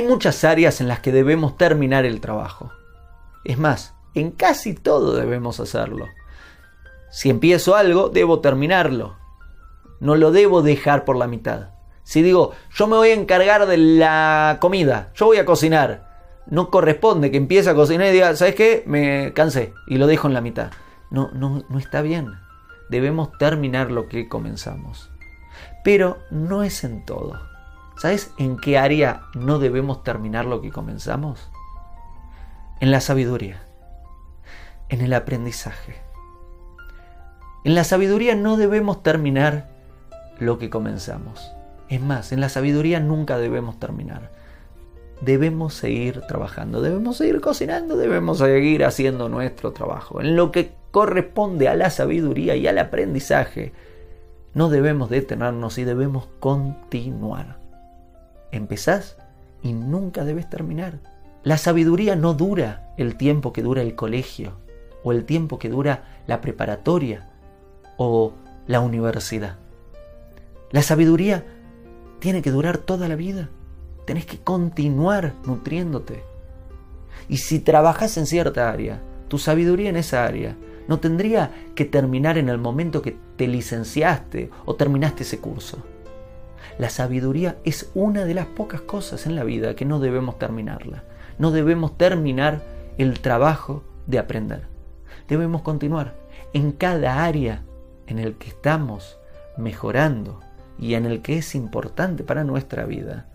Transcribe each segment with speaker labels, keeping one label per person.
Speaker 1: muchas áreas en las que debemos terminar el trabajo. Es más, en casi todo debemos hacerlo. Si empiezo algo, debo terminarlo. No lo debo dejar por la mitad. Si digo, yo me voy a encargar de la comida, yo voy a cocinar, no corresponde que empiece a cocinar y diga, ¿sabes qué? Me cansé y lo dejo en la mitad. No, no, no está bien. Debemos terminar lo que comenzamos. Pero no es en todo. ¿Sabes en qué área no debemos terminar lo que comenzamos? En la sabiduría, en el aprendizaje. En la sabiduría no debemos terminar lo que comenzamos. Es más, en la sabiduría nunca debemos terminar. Debemos seguir trabajando, debemos seguir cocinando, debemos seguir haciendo nuestro trabajo. En lo que corresponde a la sabiduría y al aprendizaje, no debemos detenernos y debemos continuar. Empezás y nunca debes terminar. La sabiduría no dura el tiempo que dura el colegio o el tiempo que dura la preparatoria o la universidad. La sabiduría tiene que durar toda la vida. Tenés que continuar nutriéndote. Y si trabajas en cierta área, tu sabiduría en esa área no tendría que terminar en el momento que te licenciaste o terminaste ese curso. La sabiduría es una de las pocas cosas en la vida que no debemos terminarla. No debemos terminar el trabajo de aprender. Debemos continuar en cada área en el que estamos mejorando y en el que es importante para nuestra vida.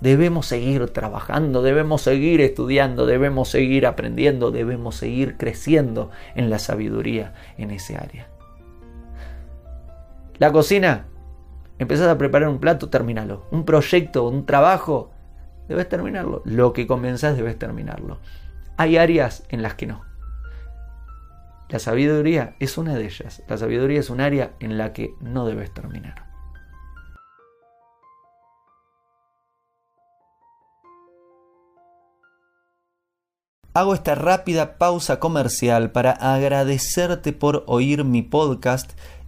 Speaker 1: Debemos seguir trabajando, debemos seguir estudiando, debemos seguir aprendiendo, debemos seguir creciendo en la sabiduría en ese área. La cocina, empezás a preparar un plato, termínalo. Un proyecto, un trabajo, debes terminarlo. Lo que comenzás debes terminarlo. Hay áreas en las que no. La sabiduría es una de ellas. La sabiduría es un área en la que no debes terminar. Hago esta rápida pausa comercial para agradecerte por oír mi podcast